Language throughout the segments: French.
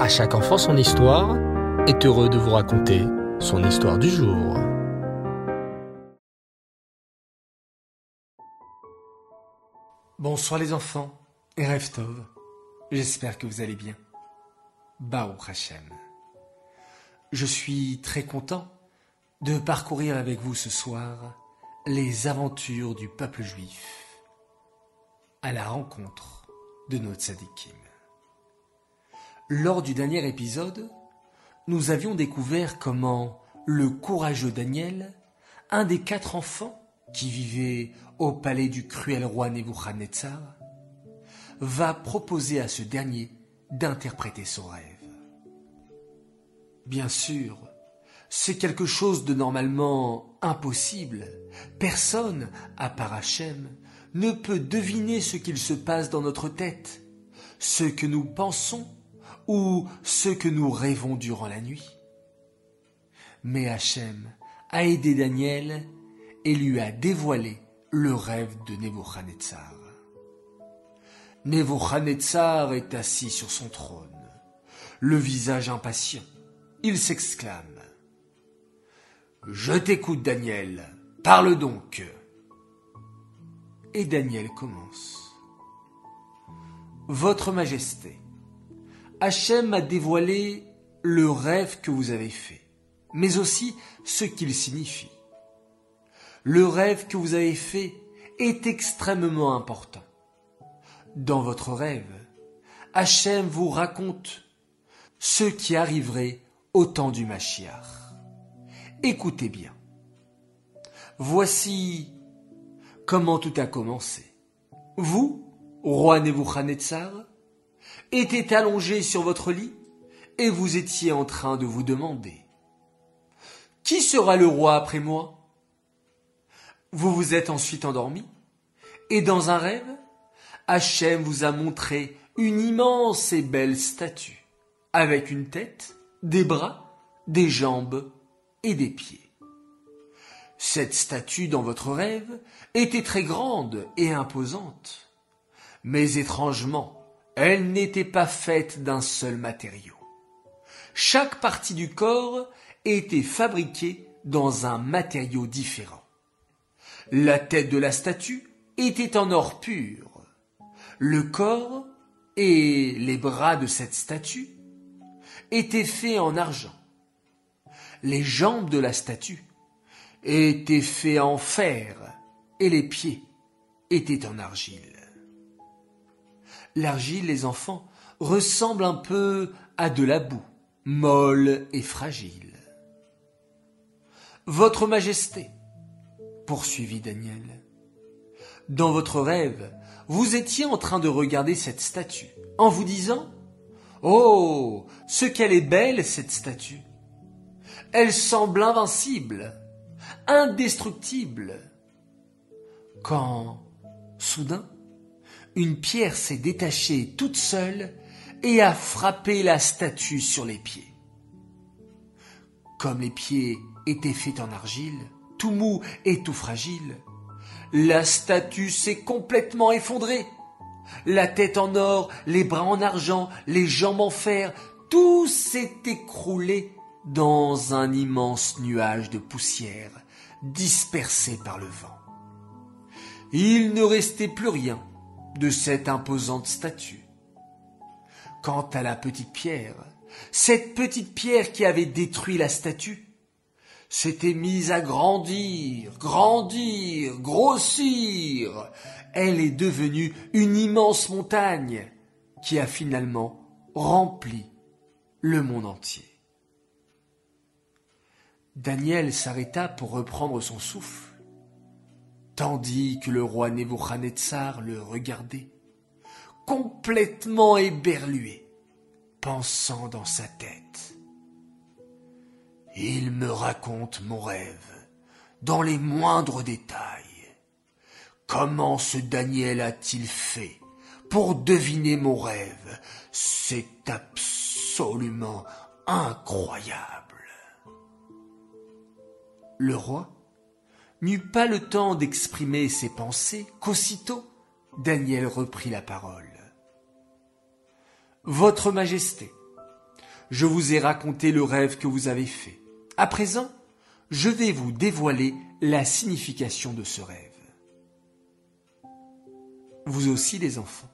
À chaque enfant son histoire est heureux de vous raconter son histoire du jour. Bonsoir les enfants et Reftov. J'espère que vous allez bien. Baou Hashem. Je suis très content de parcourir avec vous ce soir les aventures du peuple juif à la rencontre de notre sadikim. Lors du dernier épisode, nous avions découvert comment le courageux Daniel, un des quatre enfants qui vivaient au palais du cruel roi Nebuchadnezzar, va proposer à ce dernier d'interpréter son rêve. Bien sûr, c'est quelque chose de normalement impossible. Personne, à part Hachem, ne peut deviner ce qu'il se passe dans notre tête, ce que nous pensons ou ce que nous rêvons durant la nuit. Mais Hachem a aidé Daniel et lui a dévoilé le rêve de Nebuchadnezzar. Nebuchadnezzar est assis sur son trône, le visage impatient. Il s'exclame je t'écoute, Daniel. Parle donc. Et Daniel commence. Votre Majesté, Hachem a dévoilé le rêve que vous avez fait, mais aussi ce qu'il signifie. Le rêve que vous avez fait est extrêmement important. Dans votre rêve, Hachem vous raconte ce qui arriverait au temps du Mashiach. Écoutez bien. Voici comment tout a commencé. Vous, roi Nebuchadnezzar, étiez allongé sur votre lit et vous étiez en train de vous demander Qui sera le roi après moi? Vous vous êtes ensuite endormi et dans un rêve, Hachem vous a montré une immense et belle statue avec une tête, des bras, des jambes et des pieds. Cette statue dans votre rêve était très grande et imposante, mais étrangement, elle n'était pas faite d'un seul matériau. Chaque partie du corps était fabriquée dans un matériau différent. La tête de la statue était en or pur. Le corps et les bras de cette statue étaient faits en argent les jambes de la statue étaient faits en fer et les pieds étaient en argile. L'argile, les enfants, ressemble un peu à de la boue, molle et fragile. Votre Majesté, poursuivit Daniel, dans votre rêve, vous étiez en train de regarder cette statue, en vous disant Oh, ce qu'elle est belle, cette statue elle semble invincible, indestructible. Quand, soudain, une pierre s'est détachée toute seule et a frappé la statue sur les pieds. Comme les pieds étaient faits en argile, tout mou et tout fragile, la statue s'est complètement effondrée. La tête en or, les bras en argent, les jambes en fer, tout s'est écroulé dans un immense nuage de poussière dispersé par le vent. Il ne restait plus rien de cette imposante statue. Quant à la petite pierre, cette petite pierre qui avait détruit la statue, s'était mise à grandir, grandir, grossir. Elle est devenue une immense montagne qui a finalement rempli le monde entier. Daniel s'arrêta pour reprendre son souffle, tandis que le roi Nebuchadnezzar le regardait, complètement éberlué, pensant dans sa tête. Il me raconte mon rêve, dans les moindres détails. Comment ce Daniel a-t-il fait pour deviner mon rêve? C'est absolument incroyable. Le roi n'eut pas le temps d'exprimer ses pensées qu'aussitôt Daniel reprit la parole. Votre Majesté, je vous ai raconté le rêve que vous avez fait. À présent, je vais vous dévoiler la signification de ce rêve. Vous aussi les enfants.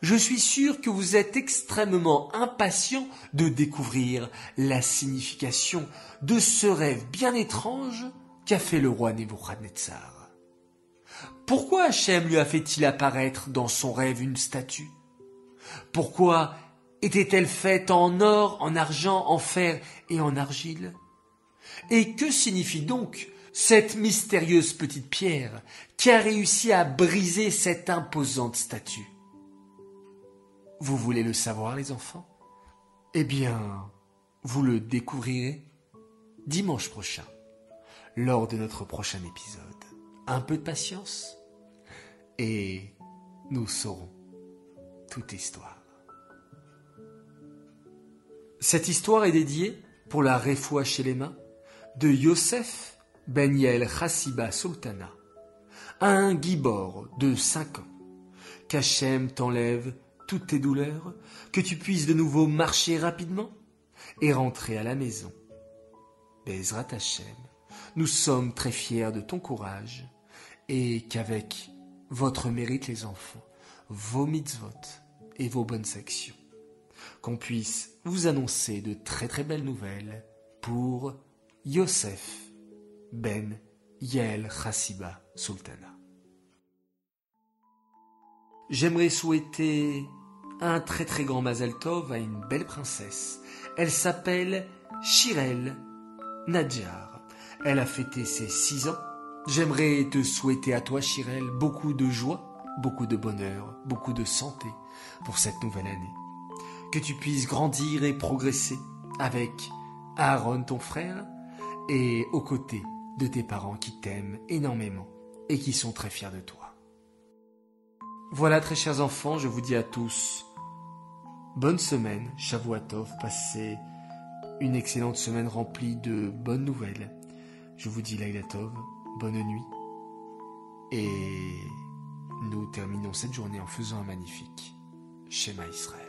Je suis sûr que vous êtes extrêmement impatients de découvrir la signification de ce rêve bien étrange qu'a fait le roi Nebuchadnezzar? Pourquoi Hachem lui a fait-il apparaître dans son rêve une statue? Pourquoi était-elle faite en or, en argent, en fer et en argile? Et que signifie donc cette mystérieuse petite pierre qui a réussi à briser cette imposante statue? Vous voulez le savoir, les enfants? Eh bien, vous le découvrirez dimanche prochain, lors de notre prochain épisode. Un peu de patience et nous saurons toute histoire. Cette histoire est dédiée, pour la réfoua chez les mains, de Yosef Ben Yael Chassiba Sultana, un gibor de cinq ans. Qu'Hachem t'enlève toutes tes douleurs, que tu puisses de nouveau marcher rapidement et rentrer à la maison. Bezrat Hachem, nous sommes très fiers de ton courage et qu'avec votre mérite les enfants, vos mitzvot et vos bonnes actions, qu'on puisse vous annoncer de très très belles nouvelles pour Yosef Ben Yael Chassiba Sultana. J'aimerais souhaiter un très très grand Mazel Tov à une belle princesse. Elle s'appelle Shirel Nadjar. Elle a fêté ses six ans. J'aimerais te souhaiter à toi, Shirel, beaucoup de joie, beaucoup de bonheur, beaucoup de santé pour cette nouvelle année que tu puisses grandir et progresser avec Aaron ton frère et aux côtés de tes parents qui t'aiment énormément et qui sont très fiers de toi. Voilà très chers enfants, je vous dis à tous bonne semaine, Shavuatov, passez une excellente semaine remplie de bonnes nouvelles. Je vous dis Lailatov, bonne nuit et nous terminons cette journée en faisant un magnifique schéma Israël.